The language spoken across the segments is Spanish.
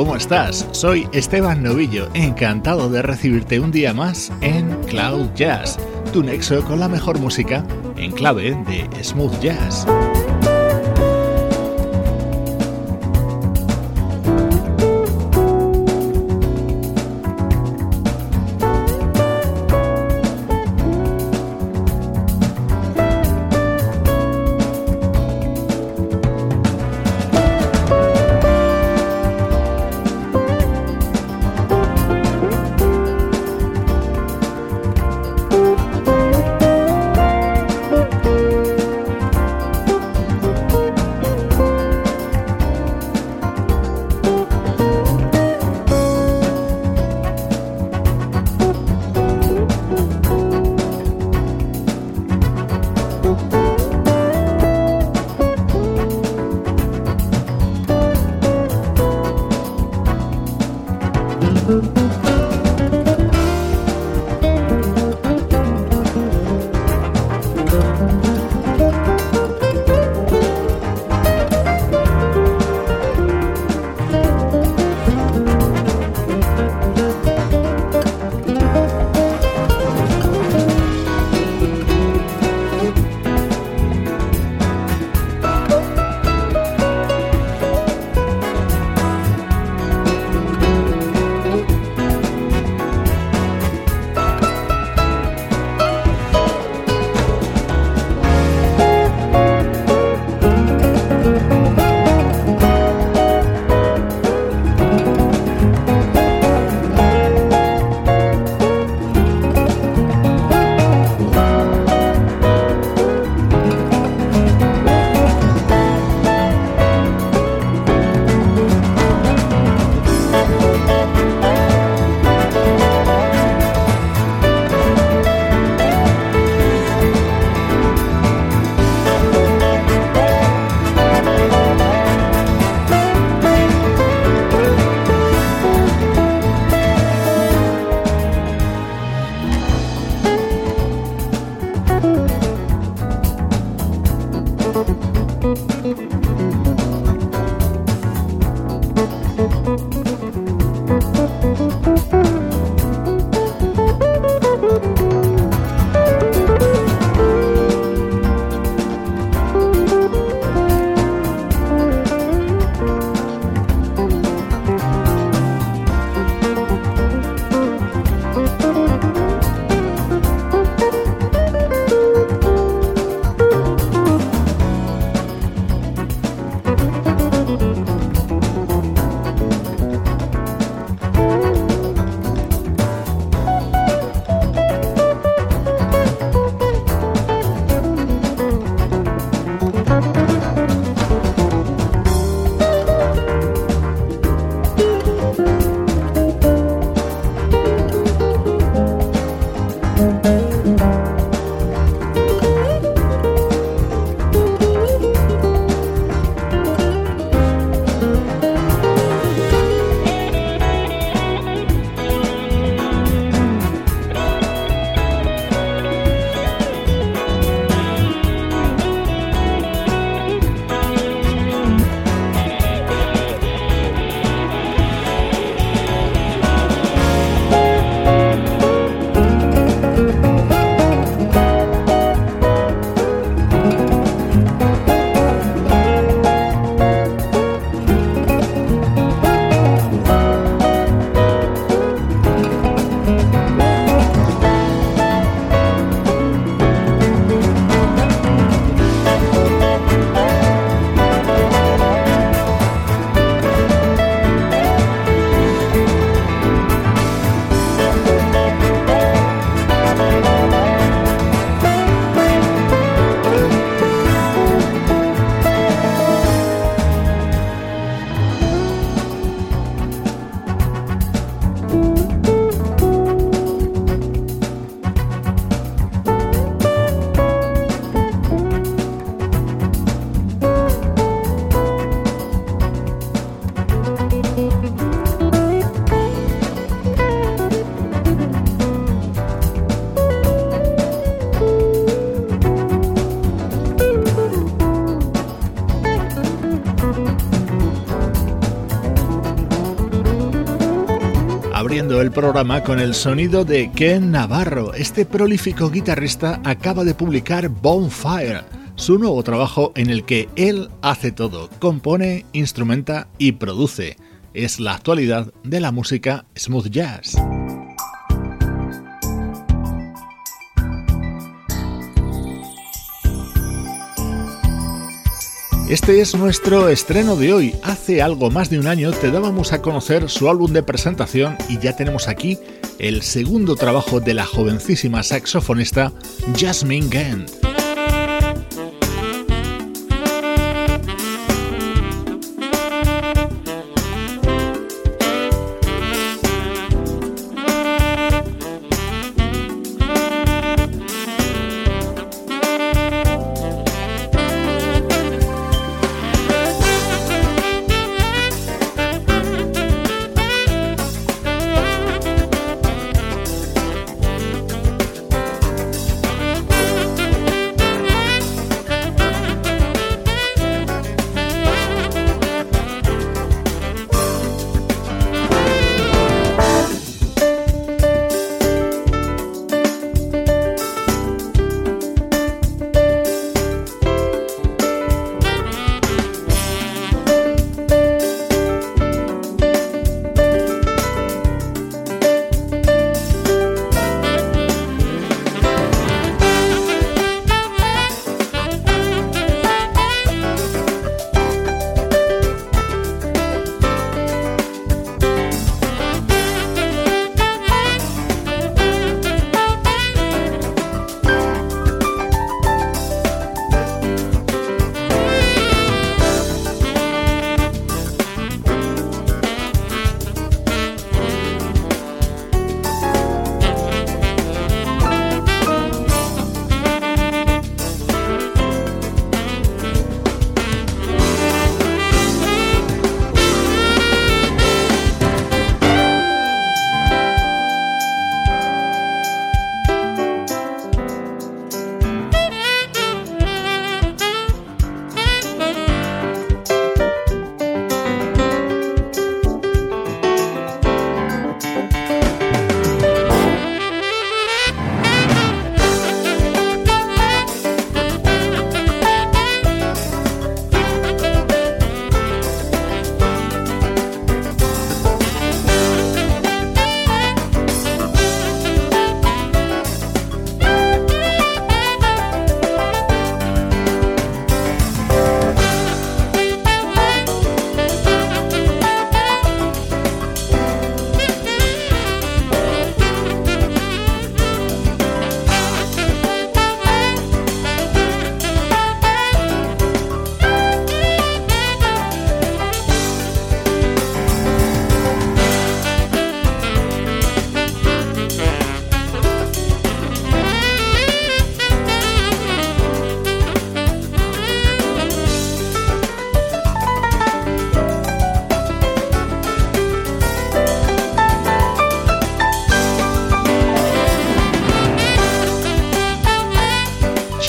¿Cómo estás? Soy Esteban Novillo, encantado de recibirte un día más en Cloud Jazz, tu nexo con la mejor música en clave de smooth jazz. Programa con el sonido de Ken Navarro. Este prolífico guitarrista acaba de publicar Bonfire, su nuevo trabajo en el que él hace todo, compone, instrumenta y produce. Es la actualidad de la música smooth jazz. Este es nuestro estreno de hoy. Hace algo más de un año te dábamos a conocer su álbum de presentación y ya tenemos aquí el segundo trabajo de la jovencísima saxofonista Jasmine Gant.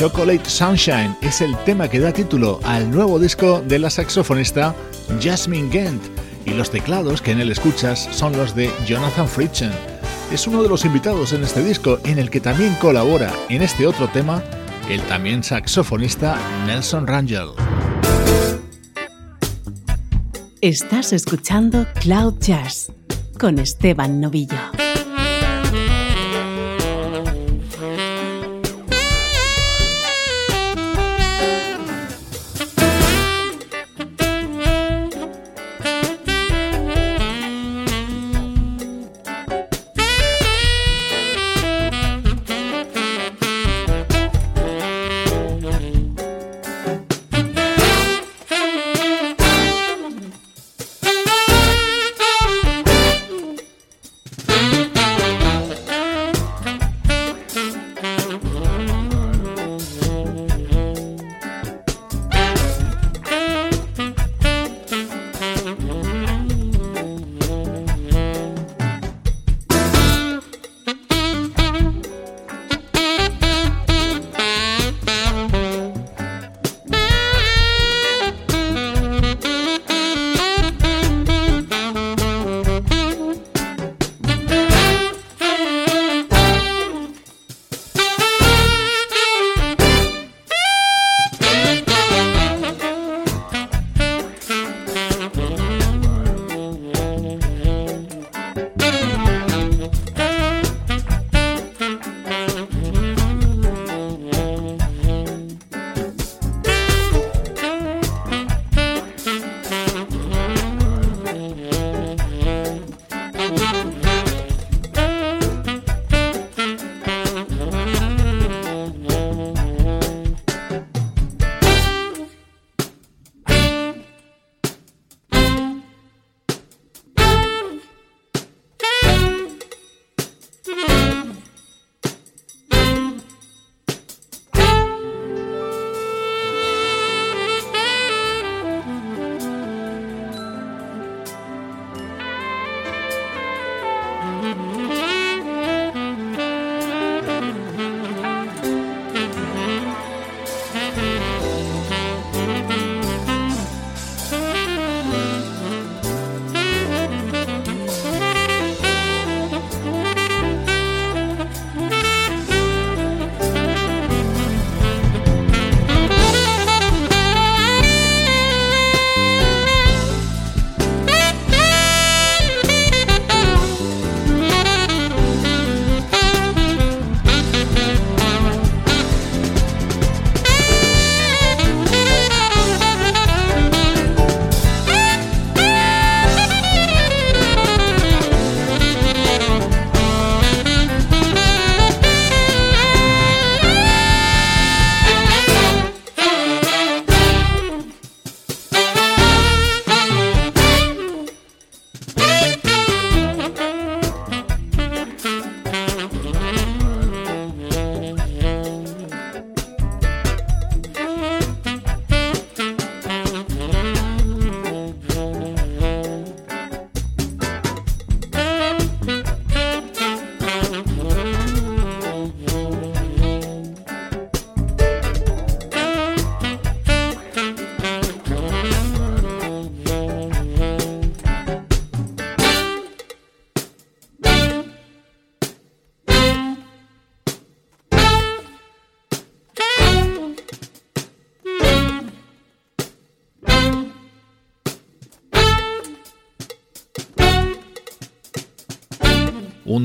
Chocolate Sunshine es el tema que da título al nuevo disco de la saxofonista Jasmine Gant y los teclados que en él escuchas son los de Jonathan Fritchen. Es uno de los invitados en este disco en el que también colabora en este otro tema el también saxofonista Nelson Rangel. Estás escuchando Cloud Jazz con Esteban Novillo.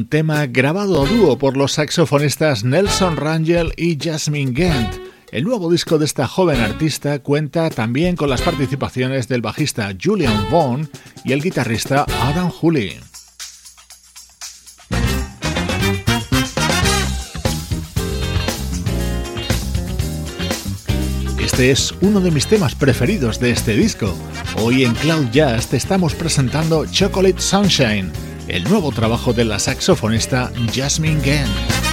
Tema grabado a dúo por los saxofonistas Nelson Rangel y Jasmine Gent. El nuevo disco de esta joven artista cuenta también con las participaciones del bajista Julian Vaughn y el guitarrista Adam Hooley. Este es uno de mis temas preferidos de este disco. Hoy en Cloud Jazz te estamos presentando Chocolate Sunshine, el nuevo trabajo de la saxofonista Jasmine Gant.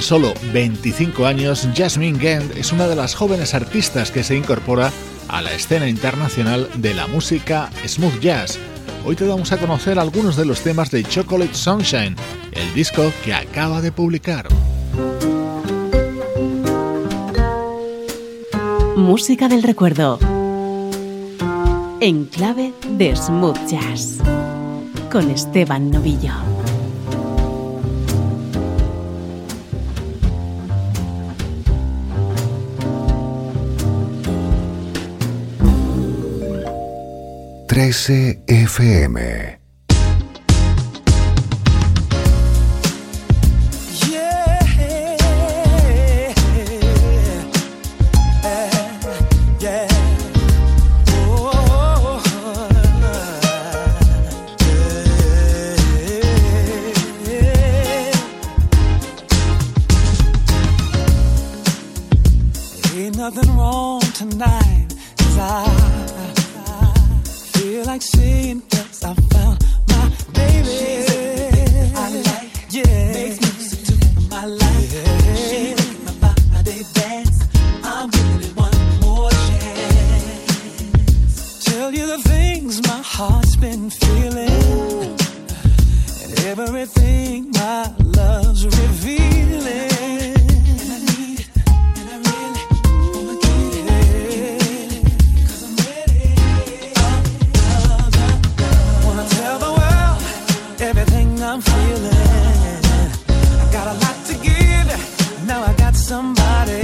Solo 25 años, Jasmine Gant es una de las jóvenes artistas que se incorpora a la escena internacional de la música smooth jazz. hoy te damos a conocer algunos de los temas de Chocolate Sunshine, el disco que acaba de publicar. Música del recuerdo. En clave de smooth jazz. Con Esteban Novillo. 13 FM.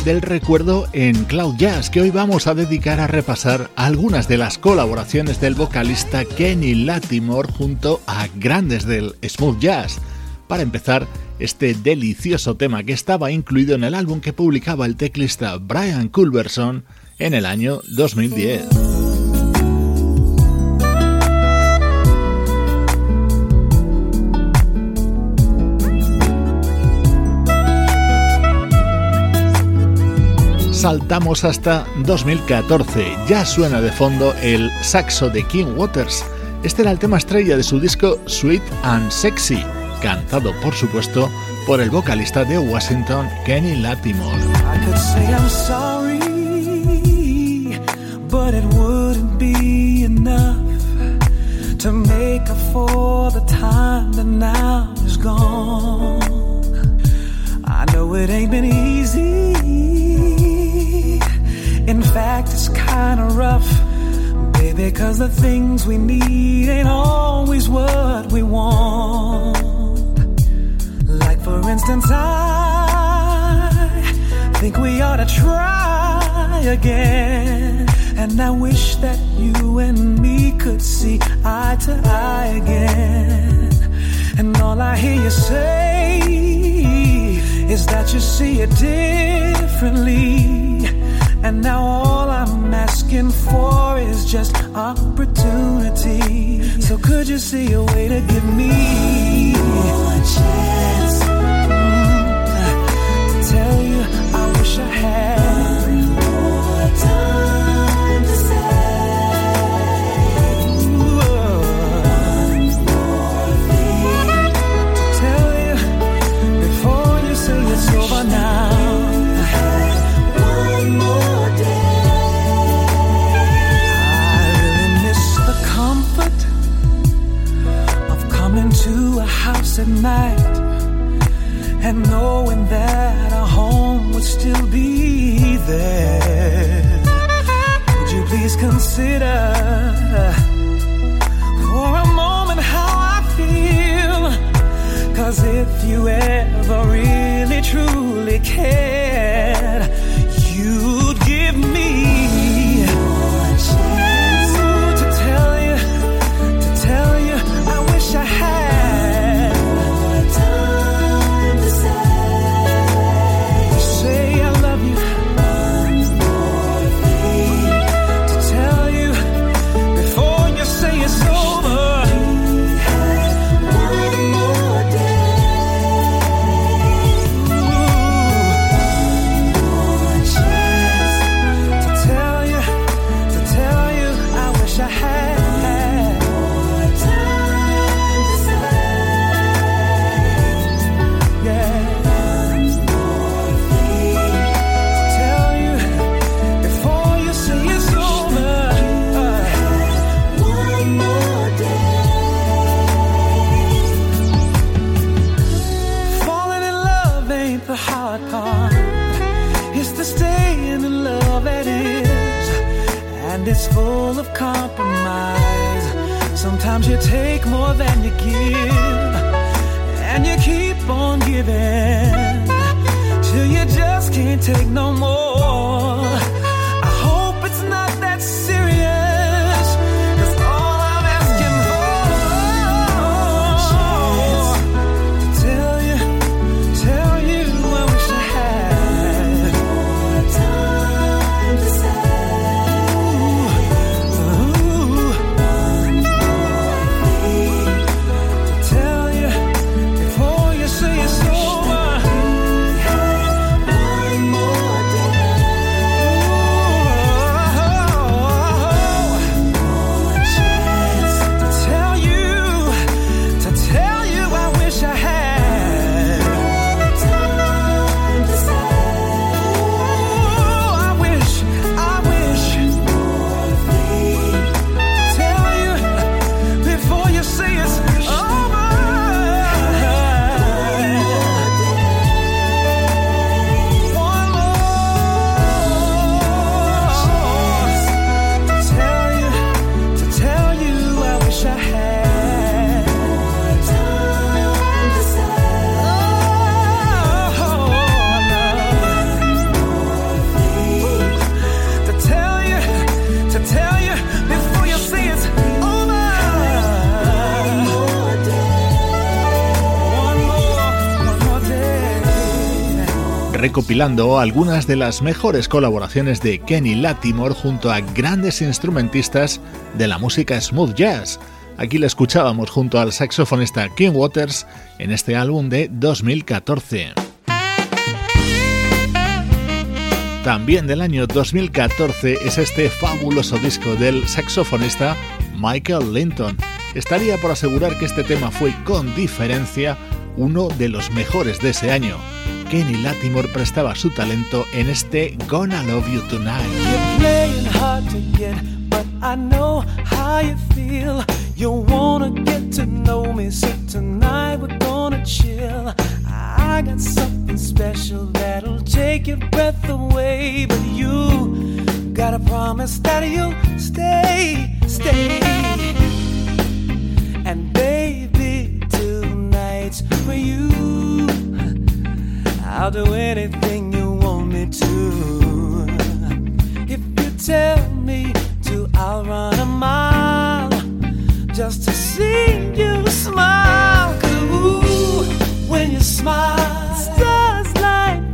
del recuerdo en Cloud Jazz, que hoy vamos a dedicar a repasar algunas de las colaboraciones del vocalista Kenny Latimore junto a grandes del smooth jazz. Para empezar, este delicioso tema que estaba incluido en el álbum que publicaba el teclista Brian Culberson en el año 2010. saltamos hasta 2014. Ya suena de fondo el saxo de King Waters. Este era el tema estrella de su disco Sweet and Sexy, cantado por supuesto por el vocalista de Washington, Kenny Latimore. I know it ain't been easy In fact, it's kinda rough, baby, cause the things we need ain't always what we want. Like, for instance, I think we ought to try again. And I wish that you and me could see eye to eye again. And all I hear you say is that you see it differently. And now all I'm asking for is just opportunity. So could you see a way to give me one chance? Mm, to tell you I wish I had more time at night and knowing that our home would still be there. Would you please consider for a moment how I feel? Cause if you ever really truly cared, recopilando algunas de las mejores colaboraciones de Kenny Latimore junto a grandes instrumentistas de la música smooth jazz. Aquí la escuchábamos junto al saxofonista King Waters en este álbum de 2014. También del año 2014 es este fabuloso disco del saxofonista Michael Linton. Estaría por asegurar que este tema fue con diferencia uno de los mejores de ese año. Kenny Latimore prestaba su talento en este Gonna Love You Tonight. You're playing hard to get, but I know how you wanna get to know me, so tonight we're gonna chill. I got something special that'll take your breath away, but you gotta promise that you'll stay, stay. And baby, tonight's for you. I'll do anything you want me to. If you tell me to, I'll run a mile just to see you smile. Cause ooh, when you smile, stars like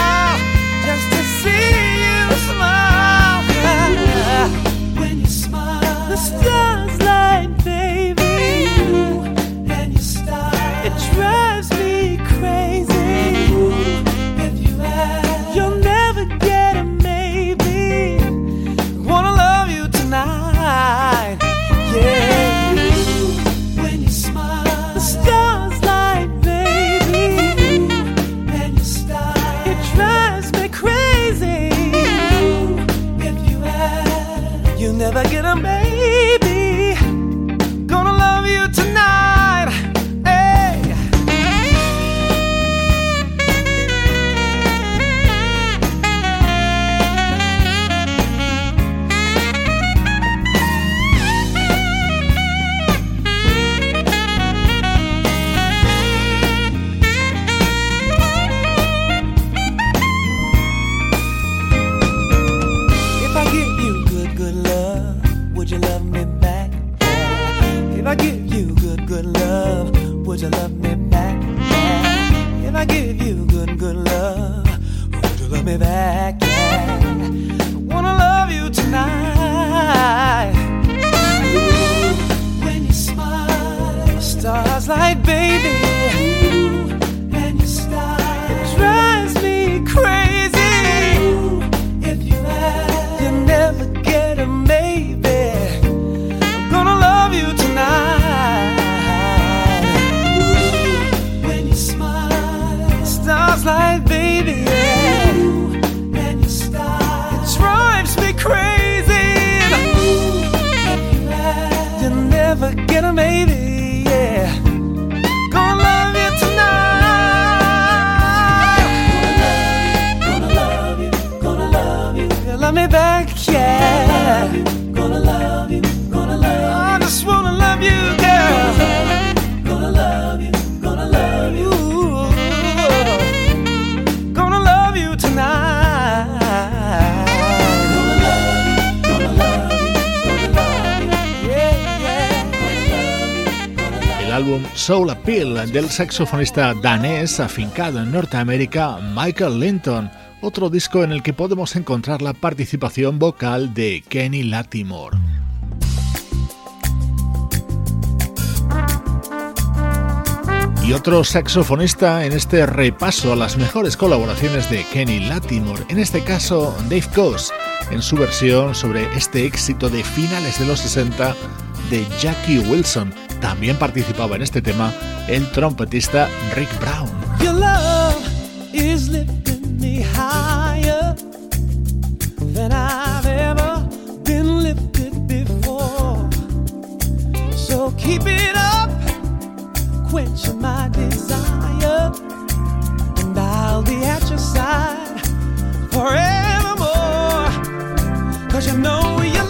the stars you love me back? Yeah. If I give you good, good love, would you love me back? Yeah. Soul Appeal del saxofonista danés afincado en Norteamérica Michael Linton, otro disco en el que podemos encontrar la participación vocal de Kenny Latimore. Y otro saxofonista en este repaso a las mejores colaboraciones de Kenny Latimore, en este caso Dave Coase, en su versión sobre este éxito de finales de los 60 de Jackie Wilson. También participaba en este tema el trompetista Rick Brown. Your love is lifting me higher than I've ever been lifted before. So keep it up, quench my desire, and I'll be at your side forevermore. Cause you know your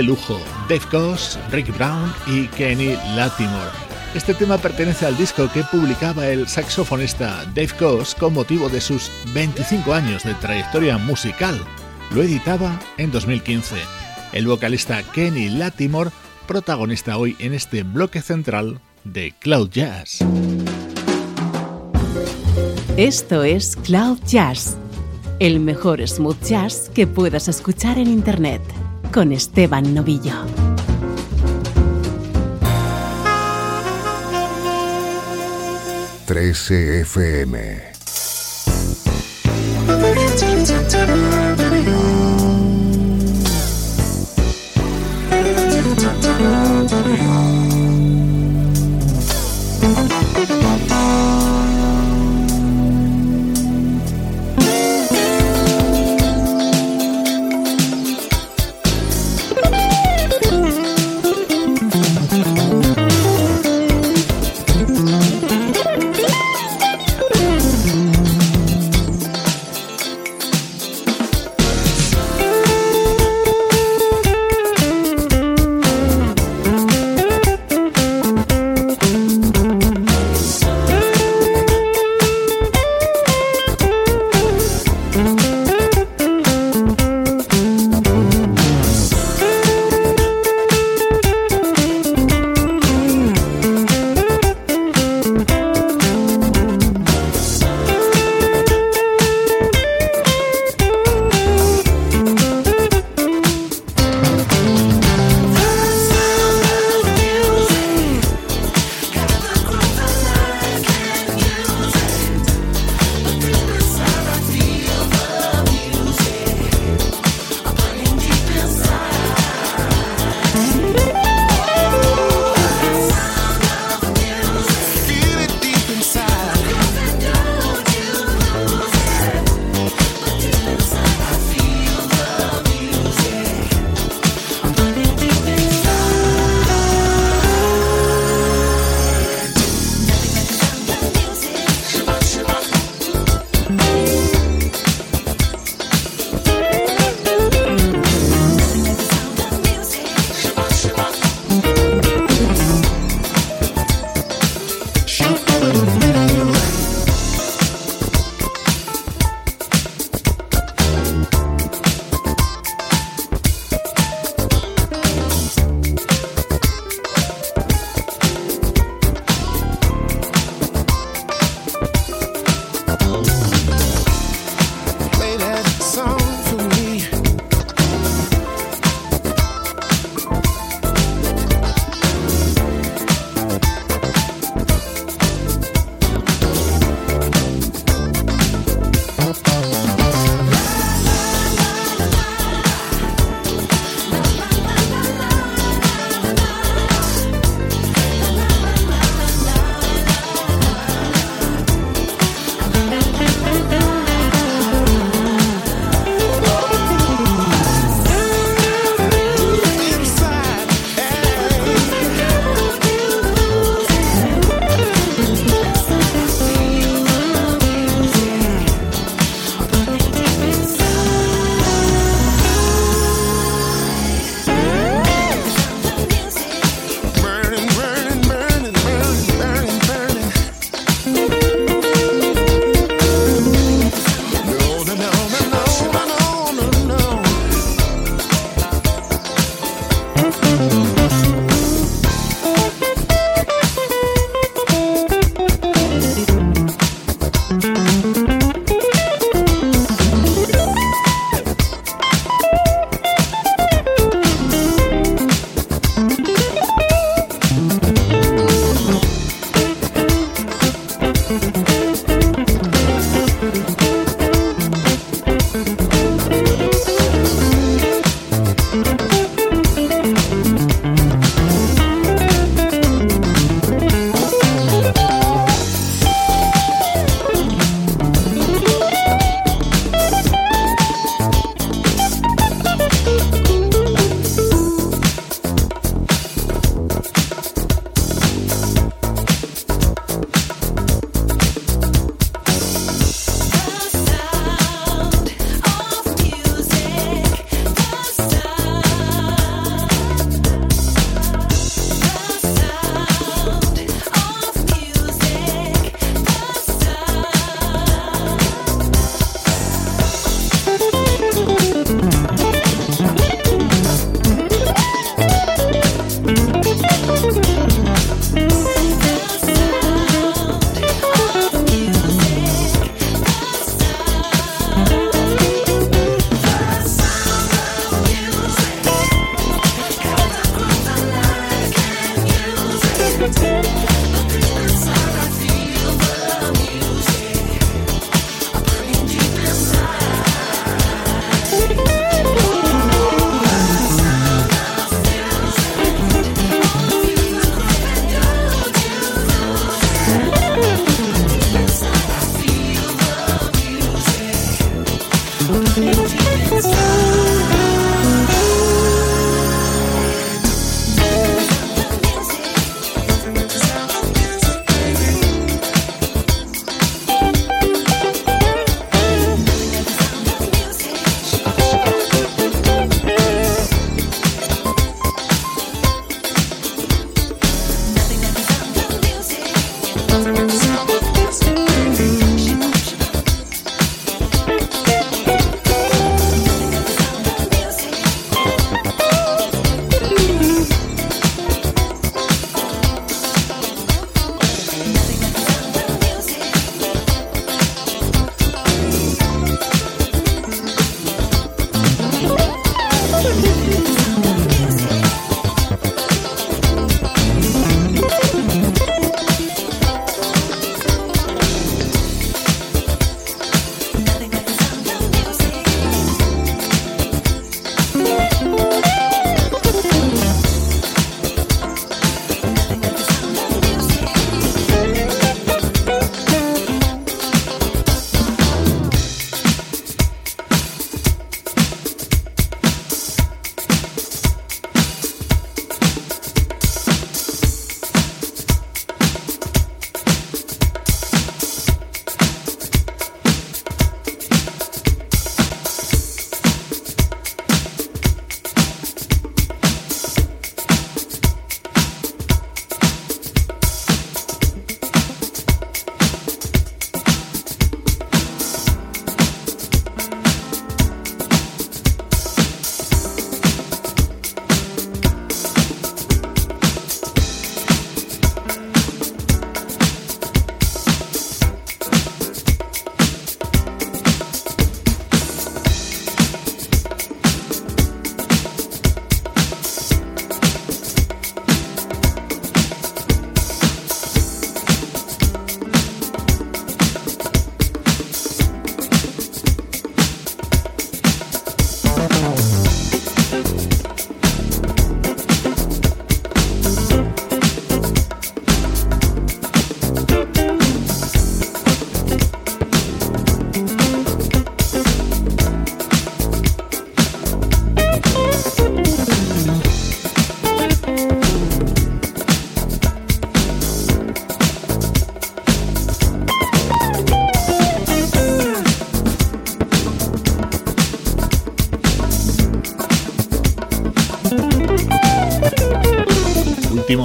de lujo, Dave Goss, Rick Brown y Kenny Latimore. Este tema pertenece al disco que publicaba el saxofonista Dave Goss con motivo de sus 25 años de trayectoria musical. Lo editaba en 2015. El vocalista Kenny Latimore, protagonista hoy en este bloque central de Cloud Jazz. Esto es Cloud Jazz, el mejor smooth jazz que puedas escuchar en Internet con Esteban Novillo. FM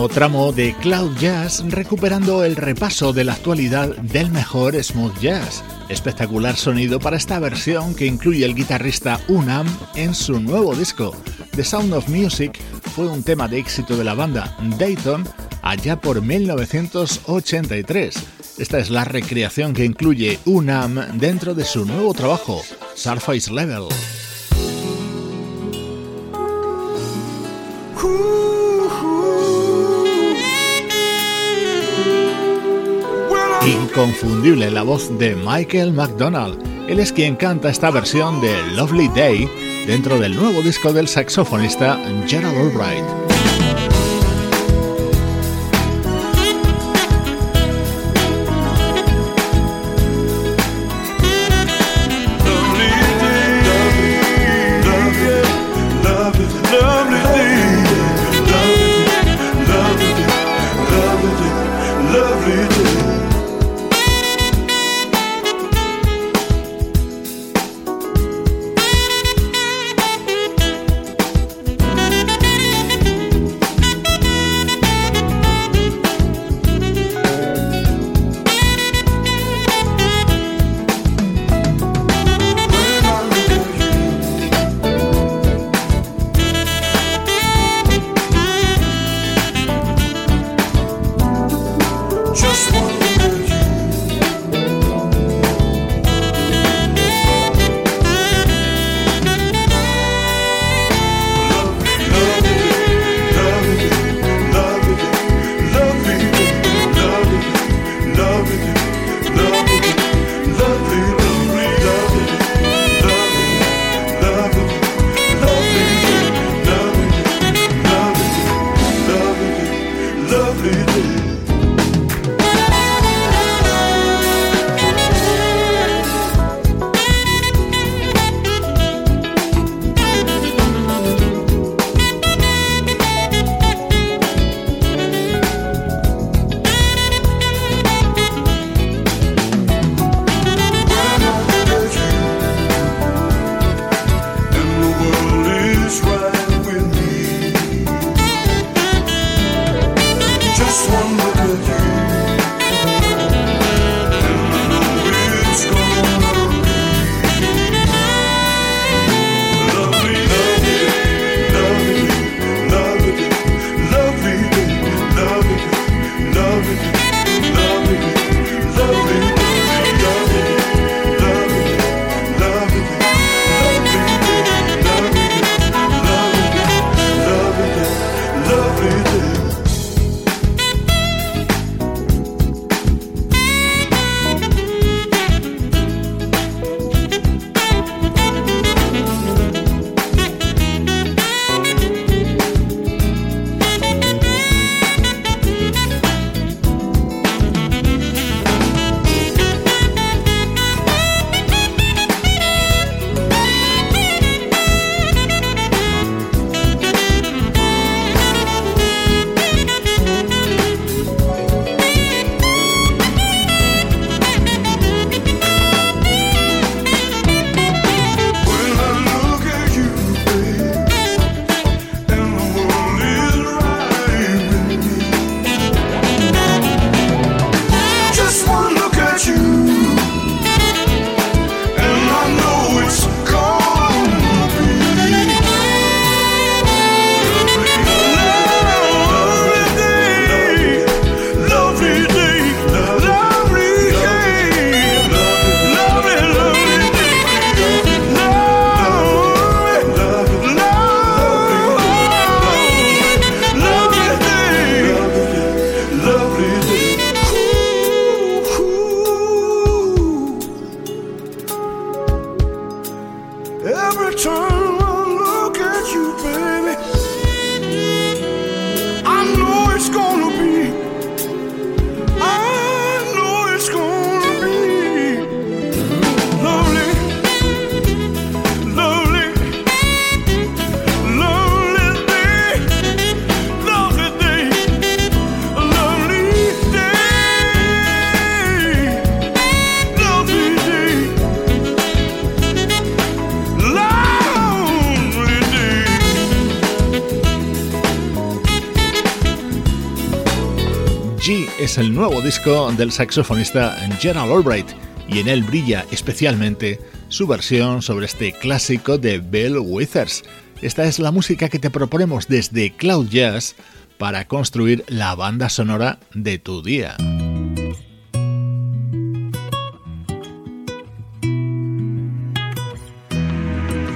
tramo de Cloud Jazz recuperando el repaso de la actualidad del mejor smooth jazz. Espectacular sonido para esta versión que incluye el guitarrista Unam en su nuevo disco. The Sound of Music fue un tema de éxito de la banda Dayton allá por 1983. Esta es la recreación que incluye Unam dentro de su nuevo trabajo, Surface Level. Inconfundible la voz de Michael McDonald. Él es quien canta esta versión de Lovely Day dentro del nuevo disco del saxofonista Gerald Albright. Es el nuevo disco del saxofonista Gerald Albright y en él brilla especialmente su versión sobre este clásico de Bill Withers. Esta es la música que te proponemos desde Cloud Jazz para construir la banda sonora de tu día.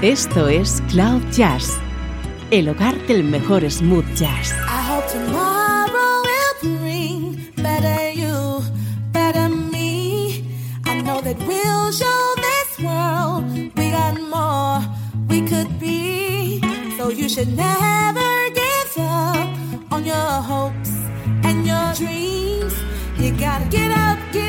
Esto es Cloud Jazz, el hogar del mejor smooth jazz. Should never give up on your hopes and your dreams. You gotta get up, get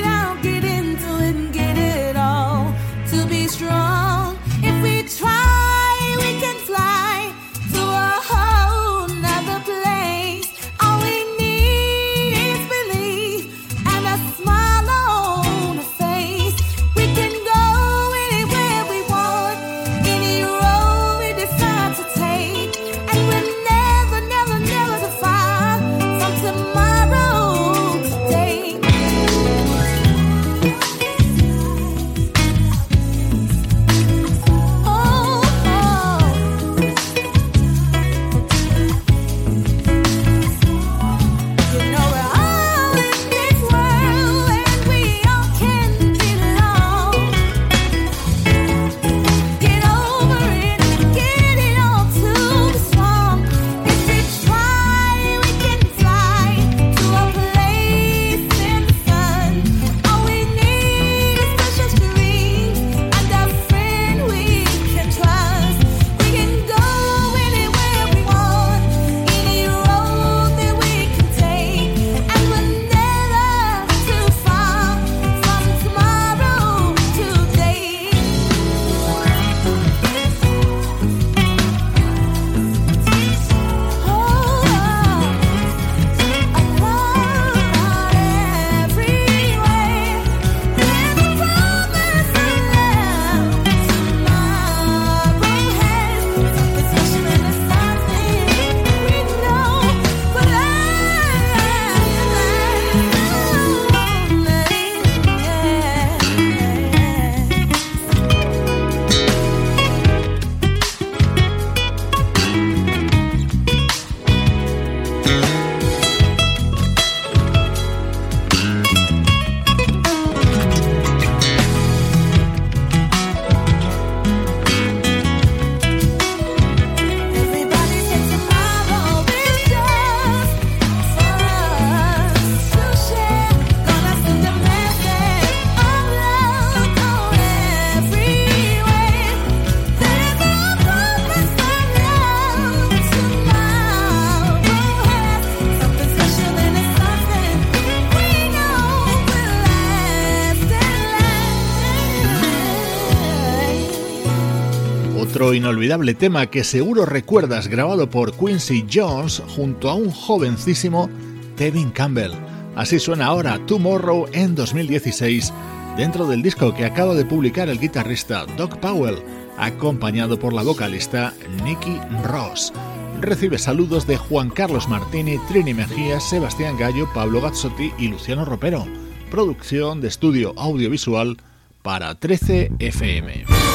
Otro inolvidable tema que seguro recuerdas grabado por Quincy Jones junto a un jovencísimo Tevin Campbell. Así suena ahora Tomorrow en 2016 dentro del disco que acaba de publicar el guitarrista Doc Powell, acompañado por la vocalista Nicky Ross. Recibe saludos de Juan Carlos Martini, Trini Mejía, Sebastián Gallo, Pablo Gazzotti y Luciano Ropero. Producción de estudio audiovisual para 13 FM.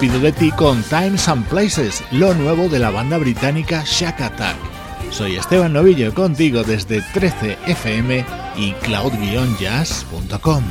Despido de ti con Times and Places, lo nuevo de la banda británica Shack Attack. Soy Esteban Novillo contigo desde 13fm y cloud-jazz.com.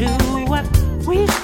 las